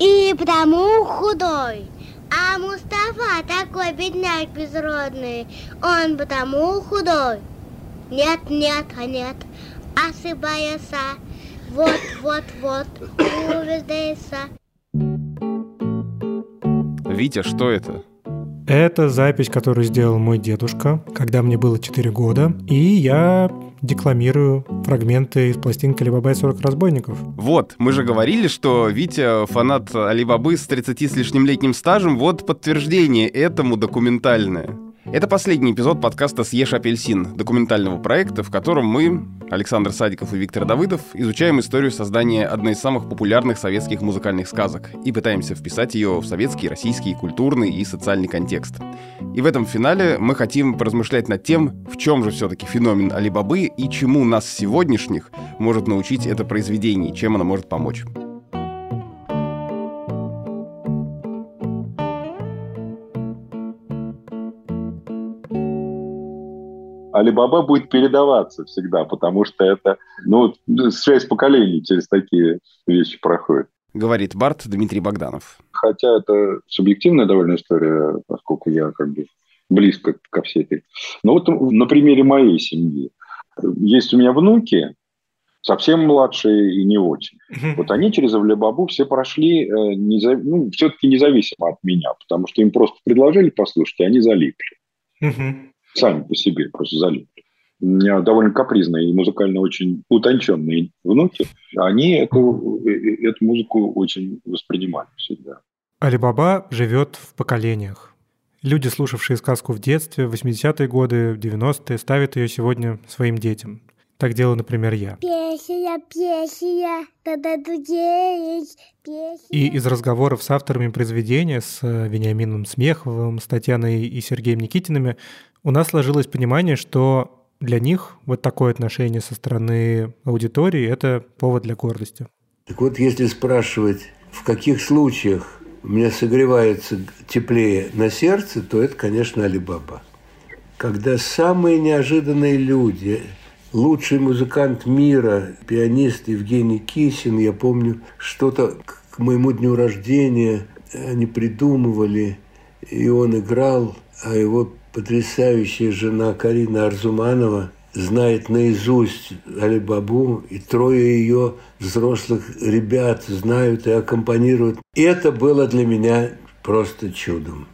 И потому худой. А Мустафа такой бедняк безродный, он потому худой. Нет, нет, а нет, ошибается. Вот, вот, вот, убеждается. Витя, что это? Это запись, которую сделал мой дедушка, когда мне было 4 года, и я декламирую фрагменты из пластинки Алибабы 40 разбойников. Вот, мы же говорили, что Витя фанат Алибабы с 30 с лишним летним стажем, вот подтверждение этому документальное. Это последний эпизод подкаста «Съешь апельсин», документального проекта, в котором мы, Александр Садиков и Виктор Давыдов, изучаем историю создания одной из самых популярных советских музыкальных сказок и пытаемся вписать ее в советский, российский, культурный и социальный контекст. И в этом финале мы хотим поразмышлять над тем, в чем же все-таки феномен Алибабы и чему нас сегодняшних может научить это произведение, чем оно может помочь. Алибаба будет передаваться всегда, потому что это, ну, шесть поколений через такие вещи проходит. Говорит Барт Дмитрий Богданов. Хотя это субъективная довольно история, поскольку я как бы близко ко всей этой. Но вот на примере моей семьи. Есть у меня внуки, совсем младшие и не очень. Вот они через Авлебабу все прошли, э, незав... ну, все-таки независимо от меня, потому что им просто предложили послушать, и они залипли сами по себе просто залипли. У меня довольно капризные и музыкально очень утонченные внуки. Они эту, э, э, эту музыку очень воспринимали всегда. Алибаба живет в поколениях. Люди, слушавшие сказку в детстве, в 80-е годы, в 90-е, ставят ее сегодня своим детям. Так делаю, например, я. Песня, песня, когда дудеть, песня. И из разговоров с авторами произведения, с э, Вениамином Смеховым, с Татьяной и Сергеем Никитинами, у нас сложилось понимание, что для них вот такое отношение со стороны аудитории – это повод для гордости. Так вот, если спрашивать, в каких случаях у меня согревается теплее на сердце, то это, конечно, Алибаба. Когда самые неожиданные люди, лучший музыкант мира, пианист Евгений Кисин, я помню, что-то к моему дню рождения они придумывали, и он играл, а его потрясающая жена Карина Арзуманова знает наизусть Алибабу, и трое ее взрослых ребят знают и аккомпанируют. И это было для меня просто чудом.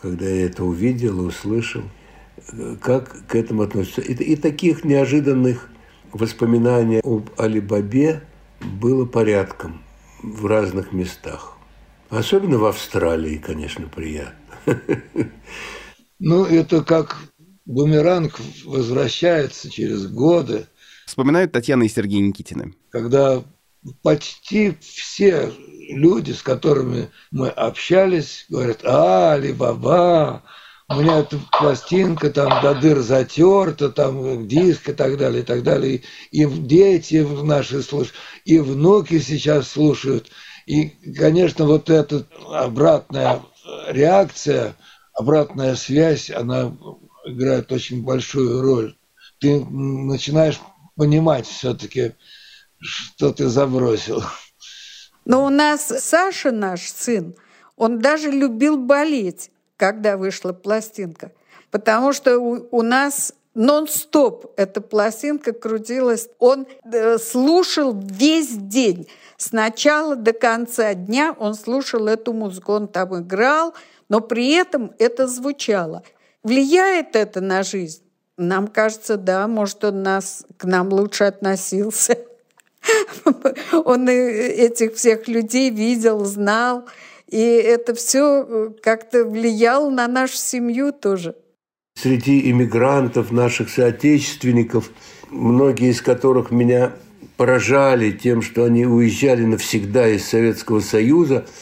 Когда я это увидел, услышал, как к этому относятся. И, и таких неожиданных воспоминаний об Алибабе было порядком в разных местах. Особенно в Австралии, конечно, приятно. Ну, это как бумеранг возвращается через годы. Вспоминают Татьяна и Сергей Никитины. Когда почти все люди, с которыми мы общались, говорят, а, Алибаба, у меня эта пластинка там до дыр затерта, там диск и так далее, и так далее. И дети наши слушают, и внуки сейчас слушают. И, конечно, вот эта обратная реакция – обратная связь, она играет очень большую роль. Ты начинаешь понимать все-таки, что ты забросил. Но у нас Саша, наш сын, он даже любил болеть, когда вышла пластинка. Потому что у, у нас нон-стоп эта пластинка крутилась. Он э, слушал весь день. С начала до конца дня он слушал эту музыку. Он там играл, но при этом это звучало. Влияет это на жизнь? Нам кажется, да, может, он нас, к нам лучше относился. Он этих всех людей видел, знал, и это все э, как-то влияло на нашу семью тоже. Среди иммигрантов, наших соотечественников, многие из которых меня поражали тем, что они уезжали навсегда из Советского Союза –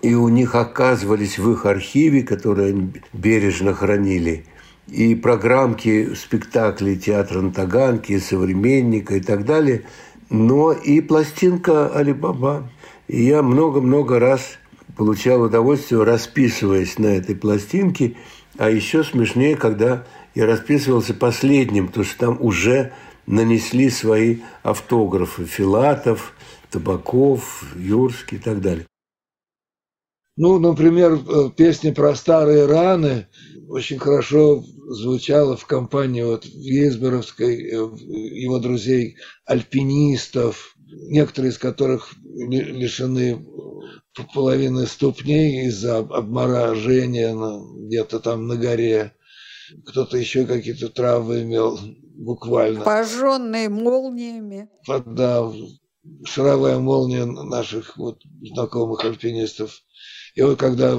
и у них оказывались в их архиве, которые они бережно хранили, и программки спектаклей театра на Таганке, современника и так далее, но и пластинка Алибаба. И я много-много раз получал удовольствие, расписываясь на этой пластинке, а еще смешнее, когда я расписывался последним, потому что там уже нанесли свои автографы. Филатов, Табаков, Юрский и так далее. Ну, например, э, песня про старые раны очень хорошо звучала в компании вот Вейсберовской, э, его друзей, альпинистов, некоторые из которых лишены половины ступней из-за обморожения где-то там на горе. Кто-то еще какие-то травмы имел буквально. Пожженные молниями. Да, шаровая молния наших вот знакомых альпинистов. И вот когда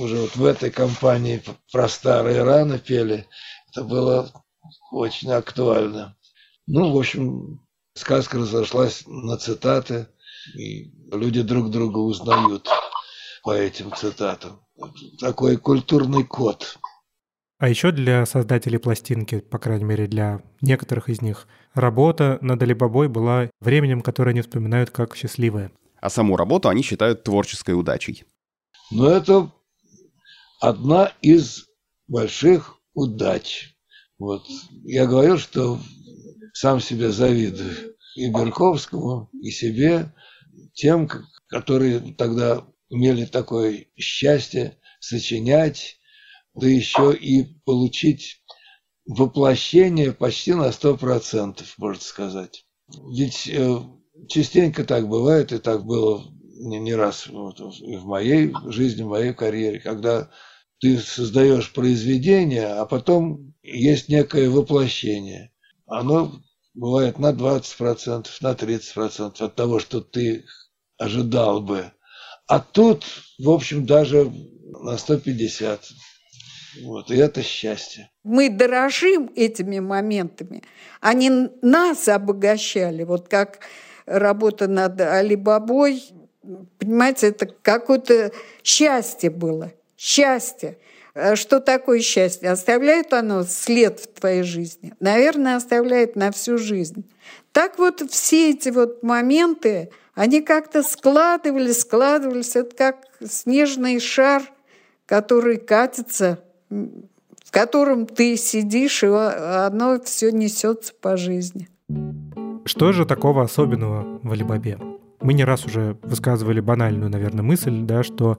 уже вот в этой компании про старые раны пели, это было очень актуально. Ну, в общем, сказка разошлась на цитаты, и люди друг друга узнают по этим цитатам. Такой культурный код. А еще для создателей пластинки, по крайней мере для некоторых из них, работа над Алибабой была временем, которое они вспоминают как счастливое. А саму работу они считают творческой удачей. Но это одна из больших удач. Вот. Я говорю, что сам себе завидую и Берковскому, и себе, тем, которые тогда имели такое счастье сочинять, да еще и получить воплощение почти на сто процентов, можно сказать. Ведь э, частенько так бывает, и так было не, не раз вот, и в моей жизни, в моей карьере, когда ты создаешь произведение, а потом есть некое воплощение. Оно бывает на 20%, на 30% от того, что ты ожидал бы. А тут, в общем, даже на 150. Вот, и это счастье. Мы дорожим этими моментами. Они нас обогащали. Вот как работа над Алибабой, понимаете, это какое-то счастье было. Счастье. А что такое счастье? Оставляет оно след в твоей жизни? Наверное, оставляет на всю жизнь. Так вот все эти вот моменты, они как-то складывались, складывались. Это как снежный шар, который катится, в котором ты сидишь, и оно все несется по жизни. Что же такого особенного в Алибабе? Мы не раз уже высказывали банальную, наверное, мысль, да, что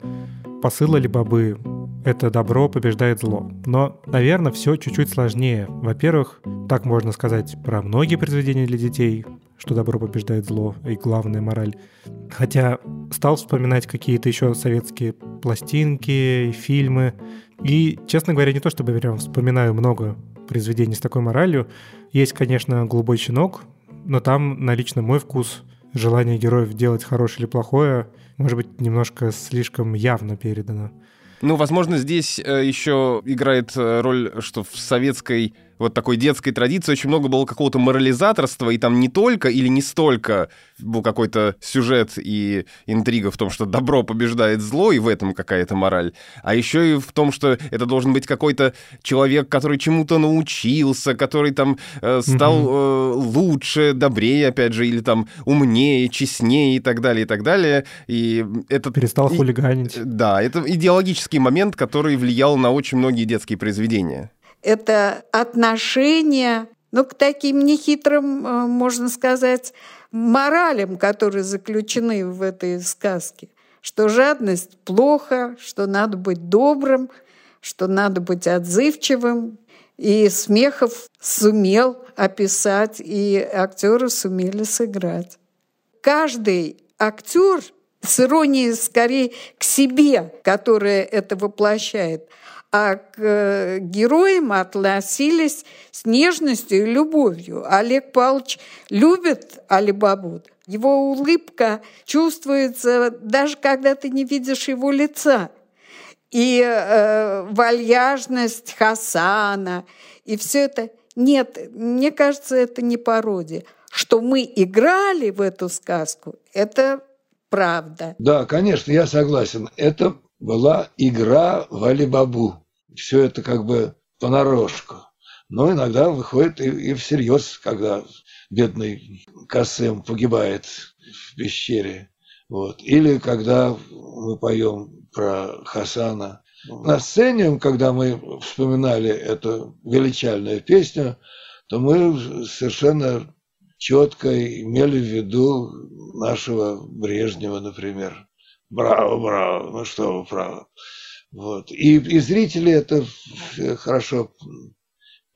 посыл Алибабы — это добро побеждает зло. Но, наверное, все чуть-чуть сложнее. Во-первых, так можно сказать про многие произведения для детей, что добро побеждает зло, и главная мораль. Хотя стал вспоминать какие-то еще советские пластинки, фильмы. И, честно говоря, не то чтобы прям вспоминаю много произведений с такой моралью. Есть, конечно, «Голубой щенок», но там на лично мой вкус желание героев делать хорошее или плохое, может быть, немножко слишком явно передано. Ну, возможно, здесь э, еще играет э, роль, что в советской вот такой детской традиции очень много было какого-то морализаторства, и там не только или не столько был какой-то сюжет и интрига в том, что добро побеждает зло, и в этом какая-то мораль, а еще и в том, что это должен быть какой-то человек, который чему-то научился, который там э, стал э, лучше, добрее, опять же, или там умнее, честнее и так далее, и так далее. И это... Перестал хулиганить. Да, это идеологический момент, который влиял на очень многие детские произведения это отношение ну, к таким нехитрым, э, можно сказать, моралям, которые заключены в этой сказке. Что жадность плохо, что надо быть добрым, что надо быть отзывчивым. И Смехов сумел описать, и актеры сумели сыграть. Каждый актер с иронией скорее к себе, которая это воплощает – а к э, героям относились с нежностью и любовью. Олег Павлович любит Алибабу. Его улыбка чувствуется даже когда ты не видишь его лица. И э, вальяжность Хасана, и все это. Нет, мне кажется, это не пародия. Что мы играли в эту сказку, это правда. Да, конечно, я согласен. Это была игра в Алибабу. Все это как бы понарошку. Но иногда выходит и, и всерьез, когда бедный Касым погибает в пещере. Вот. Или когда мы поем про Хасана. На сцене, когда мы вспоминали эту величальную песню, то мы совершенно четко имели в виду нашего Брежнева, например. Браво, браво, ну что вы, право. Вот. И, и зрители это хорошо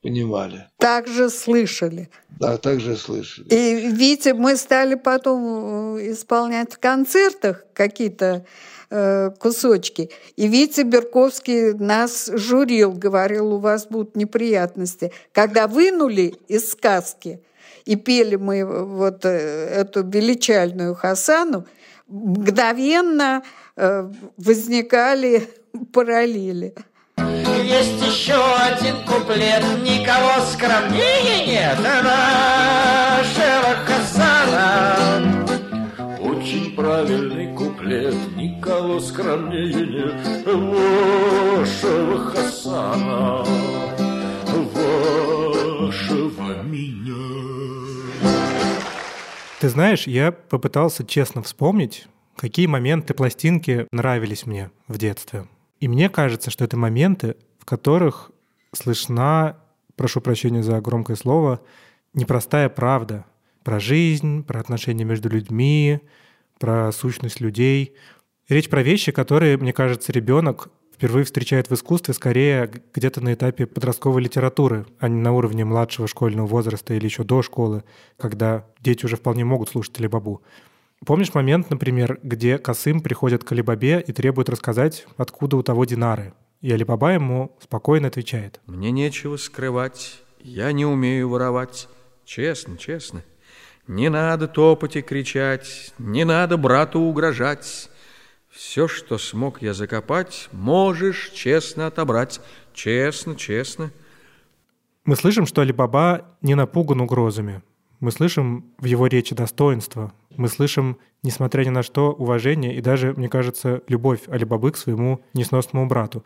понимали. Также слышали. Да, также слышали. И видите, мы стали потом э, исполнять в концертах какие-то э, кусочки. И Витя Берковский нас журил, говорил, у вас будут неприятности. Когда вынули из сказки и пели мы вот э, эту величальную Хасану, мгновенно э, возникали параллели. Есть еще один куплет, никого скромнее нет нашего Хасана. Очень правильный куплет, никого скромнее нет вашего Хасана, вашего меня. Ты знаешь, я попытался честно вспомнить, какие моменты пластинки нравились мне в детстве. И мне кажется, что это моменты, в которых слышна, прошу прощения за громкое слово, непростая правда про жизнь, про отношения между людьми, про сущность людей. Речь про вещи, которые, мне кажется, ребенок впервые встречает в искусстве скорее где-то на этапе подростковой литературы, а не на уровне младшего школьного возраста или еще до школы, когда дети уже вполне могут слушать Алибабу. Помнишь момент, например, где Касым приходит к Алибабе и требует рассказать, откуда у того динары? И Алибаба ему спокойно отвечает. «Мне нечего скрывать, я не умею воровать. Честно, честно. Не надо топать и кричать, не надо брату угрожать. Все, что смог я закопать, можешь честно отобрать. Честно, честно». Мы слышим, что Алибаба не напуган угрозами, мы слышим в его речи достоинство, мы слышим, несмотря ни на что, уважение и даже, мне кажется, любовь Алибабы к своему несносному брату.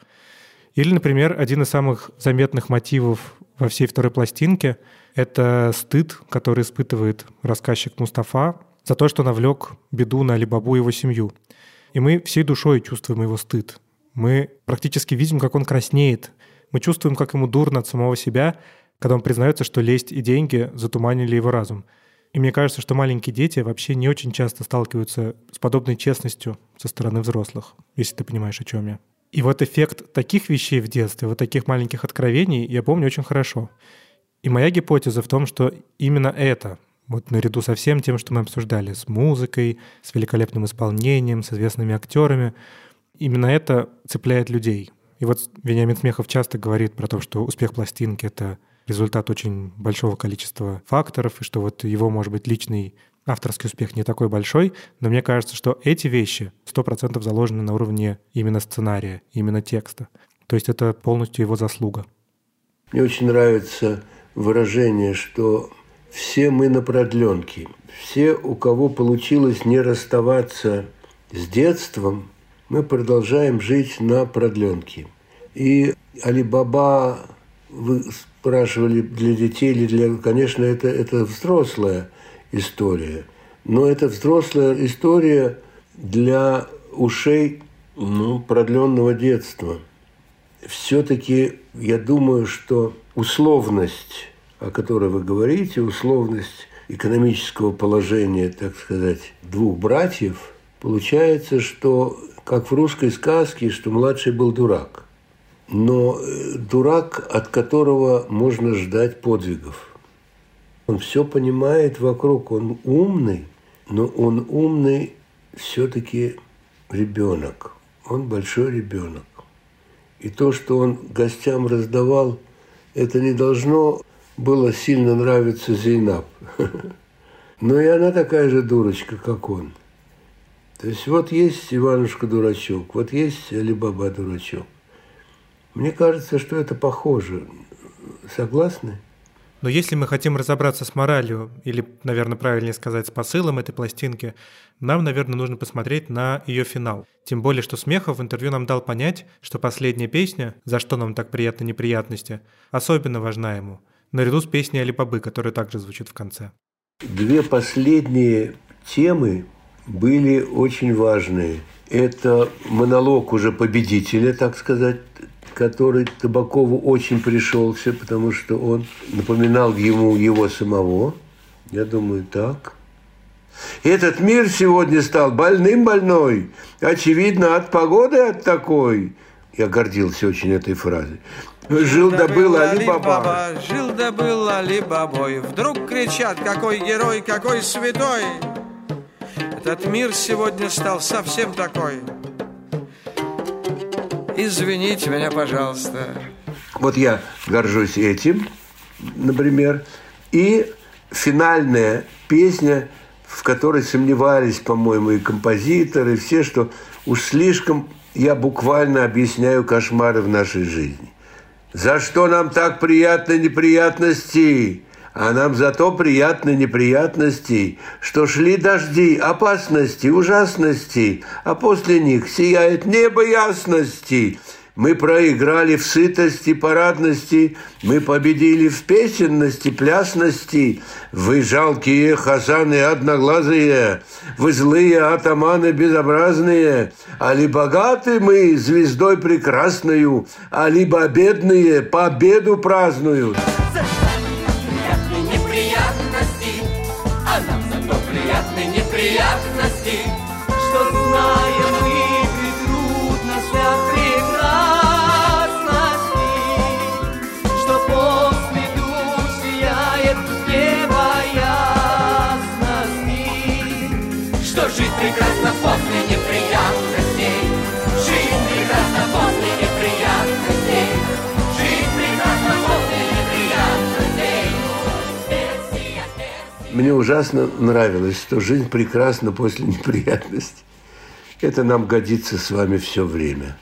Или, например, один из самых заметных мотивов во всей второй пластинке — это стыд, который испытывает рассказчик Мустафа за то, что навлек беду на Алибабу и его семью. И мы всей душой чувствуем его стыд. Мы практически видим, как он краснеет. Мы чувствуем, как ему дурно от самого себя, когда он признается, что лесть и деньги затуманили его разум. И мне кажется, что маленькие дети вообще не очень часто сталкиваются с подобной честностью со стороны взрослых, если ты понимаешь, о чем я. И вот эффект таких вещей в детстве, вот таких маленьких откровений я помню очень хорошо. И моя гипотеза в том, что именно это, вот наряду со всем тем, что мы обсуждали, с музыкой, с великолепным исполнением, с известными актерами, именно это цепляет людей. И вот Вениамин Смехов часто говорит про то, что успех пластинки — это результат очень большого количества факторов, и что вот его, может быть, личный авторский успех не такой большой, но мне кажется, что эти вещи 100% заложены на уровне именно сценария, именно текста. То есть это полностью его заслуга. Мне очень нравится выражение, что все мы на продленке. Все, у кого получилось не расставаться с детством, мы продолжаем жить на продленке. И Алибаба вы спрашивали для детей или для... Конечно, это, это взрослая история. Но это взрослая история для ушей ну, продленного детства. Все-таки я думаю, что условность, о которой вы говорите, условность экономического положения, так сказать, двух братьев, получается, что, как в русской сказке, что младший был дурак но э, дурак, от которого можно ждать подвигов. Он все понимает вокруг, он умный, но он умный все-таки ребенок. Он большой ребенок. И то, что он гостям раздавал, это не должно было сильно нравиться Зейнаб. Но и она такая же дурочка, как он. То есть вот есть Иванушка-дурачок, вот есть Алибаба-дурачок. Мне кажется, что это похоже. Согласны? Но если мы хотим разобраться с моралью, или, наверное, правильнее сказать, с посылом этой пластинки, нам, наверное, нужно посмотреть на ее финал. Тем более, что Смехов в интервью нам дал понять, что последняя песня «За что нам так приятны неприятности» особенно важна ему, наряду с песней Алибабы, которая также звучит в конце. Две последние темы были очень важные. Это монолог уже победителя, так сказать, который Табакову очень пришелся, потому что он напоминал ему его самого. Я думаю, так. Этот мир сегодня стал больным-больной, очевидно, от погоды от такой. Я гордился очень этой фразой. Жил да был Али-Баба. Жил да был Али-Бабой. Вдруг кричат, какой герой, какой святой. Этот мир сегодня стал совсем такой. Извините меня, пожалуйста. Вот я горжусь этим, например. И финальная песня, в которой сомневались, по-моему, и композиторы, и все, что уж слишком я буквально объясняю кошмары в нашей жизни. За что нам так приятны неприятности? А нам зато приятны неприятности, что шли дожди, опасности, ужасности, а после них сияет небо ясности. Мы проиграли в сытости, парадности, мы победили в песенности, плясности. Вы жалкие хасаны одноглазые, вы злые атаманы безобразные, а ли богаты мы звездой прекрасною, а либо бедные победу празднуют. Мне ужасно нравилось, что жизнь прекрасна после неприятностей. Это нам годится с вами все время.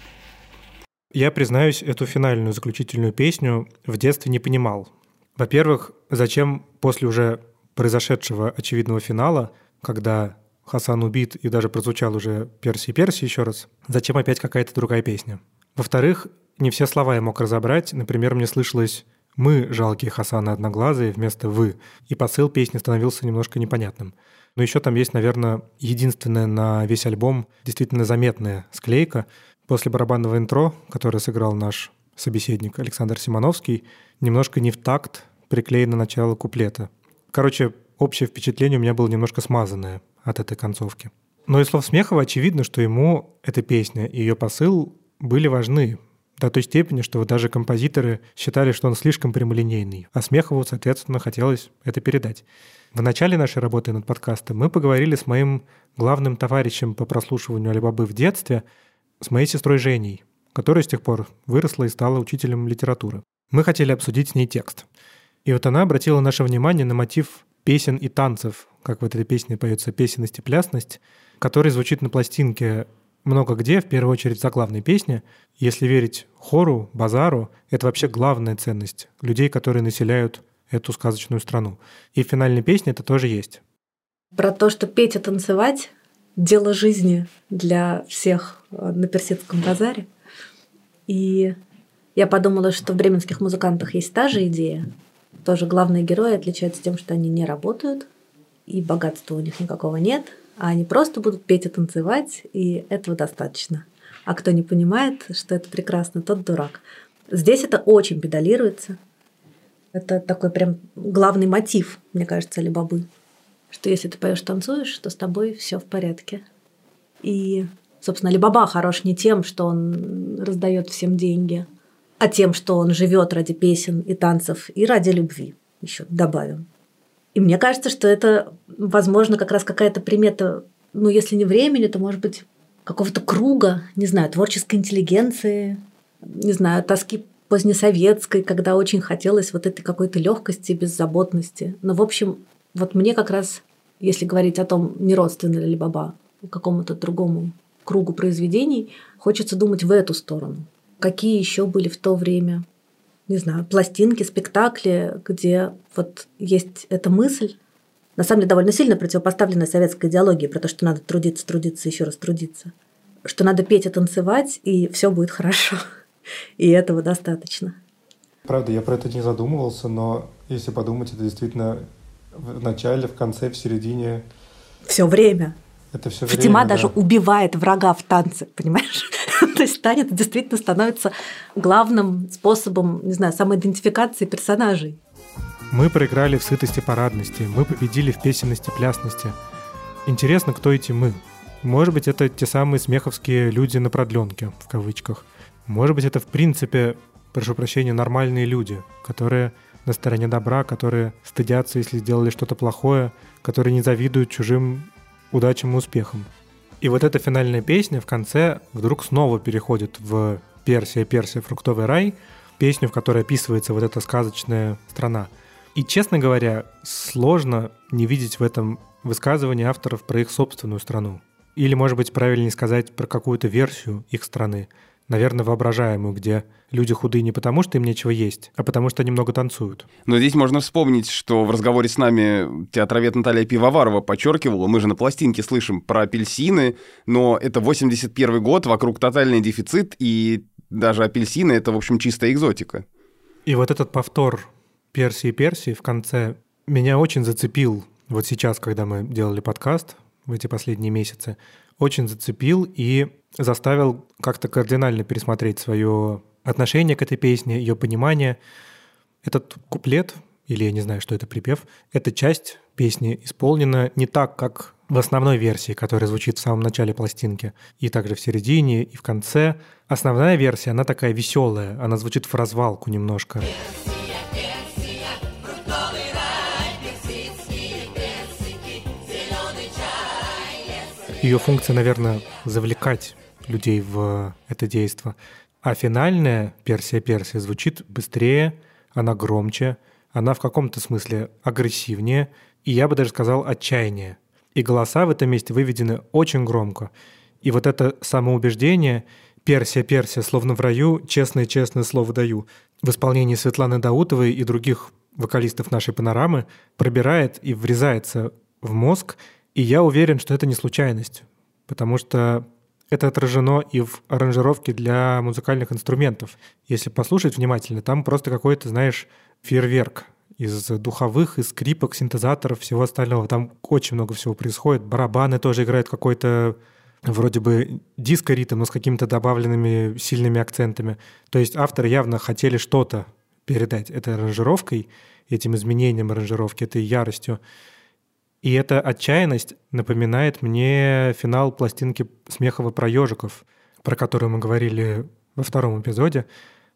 Я, признаюсь, эту финальную заключительную песню в детстве не понимал. Во-первых, зачем после уже произошедшего очевидного финала, когда Хасан убит и даже прозвучал уже «Перси, Перси» еще раз, зачем опять какая-то другая песня? Во-вторых, не все слова я мог разобрать. Например, мне слышалось «мы, жалкие Хасаны одноглазые» вместо «вы», и посыл песни становился немножко непонятным. Но еще там есть, наверное, единственная на весь альбом действительно заметная склейка. После барабанного интро, которое сыграл наш собеседник Александр Симоновский, немножко не в такт приклеено начало куплета. Короче, общее впечатление у меня было немножко смазанное от этой концовки. Но из слов Смехова очевидно, что ему эта песня и ее посыл были важны до той степени, что вот даже композиторы считали, что он слишком прямолинейный, а Смехову, соответственно, хотелось это передать. В начале нашей работы над подкастом мы поговорили с моим главным товарищем по прослушиванию Алибабы в детстве, с моей сестрой Женей, которая с тех пор выросла и стала учителем литературы. Мы хотели обсудить с ней текст. И вот она обратила наше внимание на мотив песен и танцев, как в этой песне поется «Песенность и плясность», который звучит на пластинке много где, в первую очередь за главной песни. Если верить хору, базару, это вообще главная ценность людей, которые населяют эту сказочную страну. И в финальной песне это тоже есть. Про то, что петь и танцевать – дело жизни для всех э, на персидском базаре. И я подумала, что в бременских музыкантах есть та же идея. Тоже главные герои отличаются тем, что они не работают, и богатства у них никакого нет, а они просто будут петь и танцевать, и этого достаточно. А кто не понимает, что это прекрасно, тот дурак. Здесь это очень педалируется. Это такой прям главный мотив, мне кажется, Алибабы. Что если ты поешь, танцуешь, то с тобой все в порядке. И, собственно, Алибаба хорош не тем, что он раздает всем деньги, а тем, что он живет ради песен и танцев и ради любви. Еще добавим. И мне кажется, что это, возможно, как раз какая-то примета, ну, если не времени, то, может быть, какого-то круга, не знаю, творческой интеллигенции, не знаю, тоски позднесоветской, когда очень хотелось вот этой какой-то легкости, беззаботности. Но, в общем, вот мне как раз, если говорить о том, не родственно ли Баба какому-то другому кругу произведений, хочется думать в эту сторону. Какие еще были в то время не знаю, пластинки, спектакли, где вот есть эта мысль, на самом деле довольно сильно противопоставленная советской идеологии про то, что надо трудиться, трудиться, еще раз трудиться. Что надо петь и танцевать, и все будет хорошо. И этого достаточно. Правда, я про это не задумывался, но если подумать, это действительно в начале, в конце, в середине. Все время. Это все Фатима время, даже да. убивает врага в танце, понимаешь? То есть танец действительно становится главным способом, не знаю, самоидентификации персонажей. Мы проиграли в сытости парадности, мы победили в песенности плясности. Интересно, кто эти «мы». Может быть, это те самые смеховские люди на продленке, в кавычках. Может быть, это в принципе, прошу прощения, нормальные люди, которые на стороне добра, которые стыдятся, если сделали что-то плохое, которые не завидуют чужим удачам и успехам. И вот эта финальная песня в конце вдруг снова переходит в «Персия, Персия, фруктовый рай», песню, в которой описывается вот эта сказочная страна. И, честно говоря, сложно не видеть в этом высказывании авторов про их собственную страну. Или, может быть, правильнее сказать про какую-то версию их страны, наверное, воображаемую, где люди худые не потому, что им нечего есть, а потому что они много танцуют. Но здесь можно вспомнить, что в разговоре с нами театровед Наталья Пивоварова подчеркивала, мы же на пластинке слышим про апельсины, но это 81 год, вокруг тотальный дефицит, и даже апельсины — это, в общем, чистая экзотика. И вот этот повтор Персии Персии в конце меня очень зацепил вот сейчас, когда мы делали подкаст, в эти последние месяцы, очень зацепил и заставил как-то кардинально пересмотреть свое отношение к этой песне, ее понимание. Этот куплет, или я не знаю, что это припев, эта часть песни исполнена не так, как в основной версии, которая звучит в самом начале пластинки, и также в середине, и в конце. Основная версия, она такая веселая, она звучит в развалку немножко. Ее функция, наверное, завлекать людей в это действо. А финальная Персия-Персия звучит быстрее, она громче, она в каком-то смысле агрессивнее, и я бы даже сказал отчаяние. И голоса в этом месте выведены очень громко. И вот это самоубеждение «Персия, Персия, словно в раю, честное-честное слово даю» в исполнении Светланы Даутовой и других вокалистов нашей панорамы пробирает и врезается в мозг, и я уверен, что это не случайность, потому что это отражено и в аранжировке для музыкальных инструментов. Если послушать внимательно, там просто какой-то, знаешь, фейерверк из духовых, из скрипок, синтезаторов, всего остального. Там очень много всего происходит. Барабаны тоже играют какой-то вроде бы диско-ритм, но с какими-то добавленными сильными акцентами. То есть авторы явно хотели что-то передать этой аранжировкой, этим изменением аранжировки, этой яростью. И эта отчаянность напоминает мне финал пластинки Смехова про ежиков, про которую мы говорили во втором эпизоде.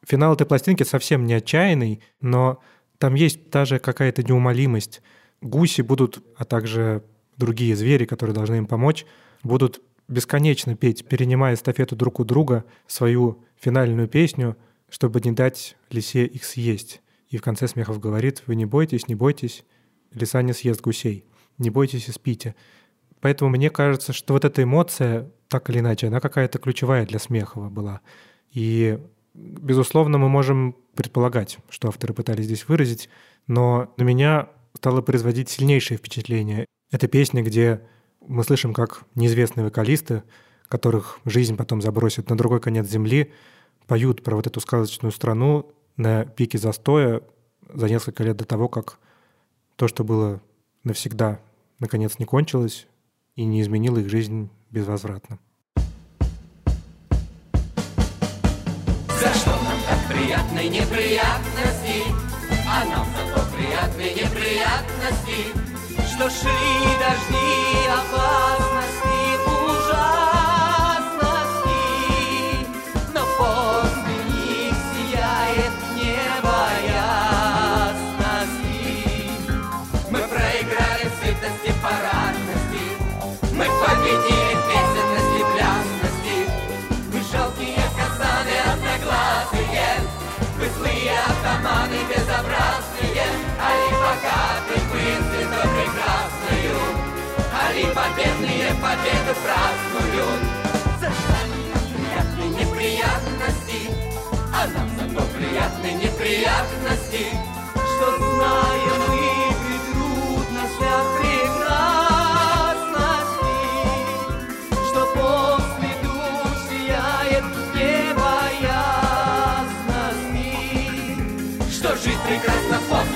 Финал этой пластинки совсем не отчаянный, но там есть даже какая-то неумолимость. Гуси будут, а также другие звери, которые должны им помочь, будут бесконечно петь, перенимая эстафету друг у друга свою финальную песню, чтобы не дать лисе их съесть. И в конце Смехов говорит, вы не бойтесь, не бойтесь, лиса не съест гусей не бойтесь и спите. Поэтому мне кажется, что вот эта эмоция, так или иначе, она какая-то ключевая для Смехова была. И, безусловно, мы можем предполагать, что авторы пытались здесь выразить, но на меня стало производить сильнейшее впечатление. Это песня, где мы слышим, как неизвестные вокалисты, которых жизнь потом забросит на другой конец земли, поют про вот эту сказочную страну на пике застоя за несколько лет до того, как то, что было навсегда наконец не кончилась и не изменила их жизнь безвозвратно. За что нам так приятной неприятности, а нам зато приятной неприятности, что шли дожди опасности. Победы празднуют. За приятные неприятности, а нам зато приятные неприятности, что знаем мы при трудностях что после душ сияет небо ясности, что жить прекрасно после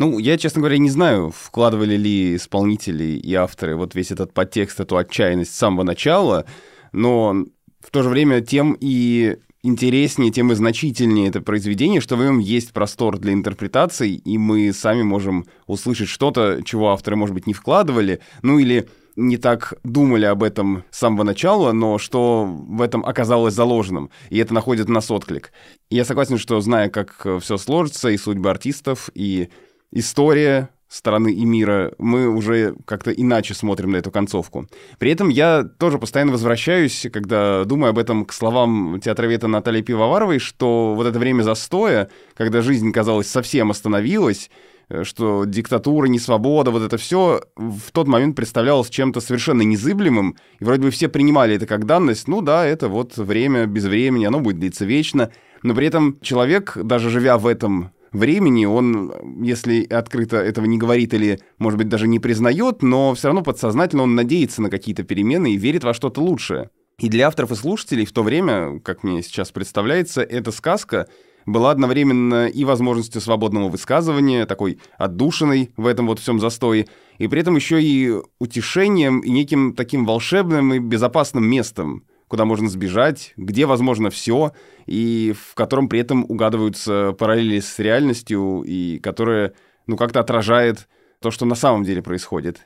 Ну, я, честно говоря, не знаю, вкладывали ли исполнители и авторы вот весь этот подтекст, эту отчаянность с самого начала, но в то же время тем и интереснее, тем и значительнее это произведение, что в нем есть простор для интерпретаций, и мы сами можем услышать что-то, чего авторы, может быть, не вкладывали, ну или не так думали об этом с самого начала, но что в этом оказалось заложенным, и это находит нас отклик. Я согласен, что зная, как все сложится, и судьбы артистов, и история страны и мира, мы уже как-то иначе смотрим на эту концовку. При этом я тоже постоянно возвращаюсь, когда думаю об этом, к словам театроведа Натальи Пивоваровой, что вот это время застоя, когда жизнь, казалось, совсем остановилась, э, что диктатура, несвобода, вот это все в тот момент представлялось чем-то совершенно незыблемым, и вроде бы все принимали это как данность, ну да, это вот время без времени, оно будет длиться вечно, но при этом человек, даже живя в этом времени, он, если открыто этого не говорит или, может быть, даже не признает, но все равно подсознательно он надеется на какие-то перемены и верит во что-то лучшее. И для авторов и слушателей в то время, как мне сейчас представляется, эта сказка была одновременно и возможностью свободного высказывания, такой отдушиной в этом вот всем застое, и при этом еще и утешением и неким таким волшебным и безопасным местом, куда можно сбежать, где возможно все, и в котором при этом угадываются параллели с реальностью, и которая, ну, как-то отражает то, что на самом деле происходит.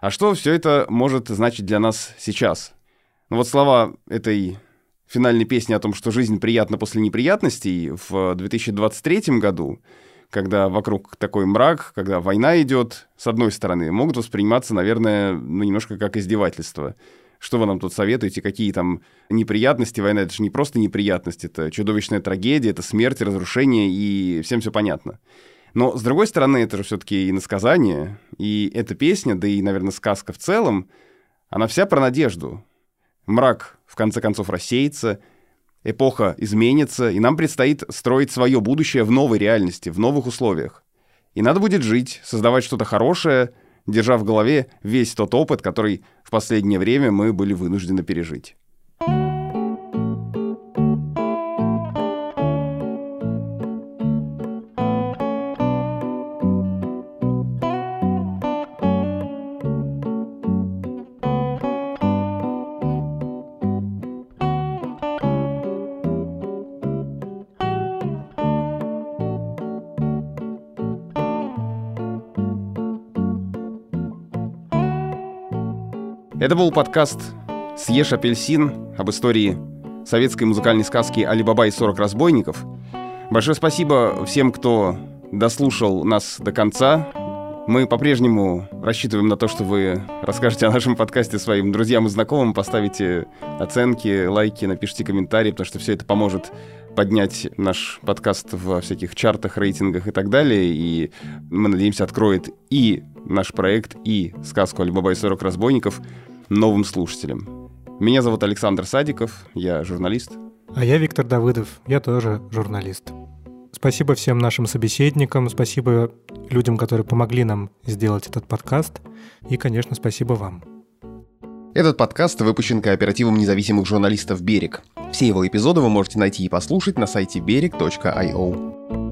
А что все это может значить для нас сейчас? Ну вот слова этой финальной песни о том, что жизнь приятна после неприятностей в 2023 году, когда вокруг такой мрак, когда война идет, с одной стороны, могут восприниматься, наверное, ну, немножко как издевательство – что вы нам тут советуете, какие там неприятности, война, это же не просто неприятность, это чудовищная трагедия, это смерть, разрушение, и всем все понятно. Но, с другой стороны, это же все-таки иносказание, и эта песня, да и, наверное, сказка в целом, она вся про надежду. Мрак, в конце концов, рассеется, эпоха изменится, и нам предстоит строить свое будущее в новой реальности, в новых условиях. И надо будет жить, создавать что-то хорошее — держа в голове весь тот опыт, который в последнее время мы были вынуждены пережить. Это был подкаст «Съешь апельсин» об истории советской музыкальной сказки «Али-Баба и 40 разбойников». Большое спасибо всем, кто дослушал нас до конца. Мы по-прежнему рассчитываем на то, что вы расскажете о нашем подкасте своим друзьям и знакомым, поставите оценки, лайки, напишите комментарии, потому что все это поможет поднять наш подкаст во всяких чартах, рейтингах и так далее. И мы надеемся, откроет и наш проект, и сказку «Алибаба и 40 разбойников» новым слушателям. Меня зовут Александр Садиков, я журналист. А я Виктор Давыдов, я тоже журналист. Спасибо всем нашим собеседникам, спасибо людям, которые помогли нам сделать этот подкаст, и, конечно, спасибо вам. Этот подкаст выпущен кооперативом независимых журналистов «Берег». Все его эпизоды вы можете найти и послушать на сайте берег.io.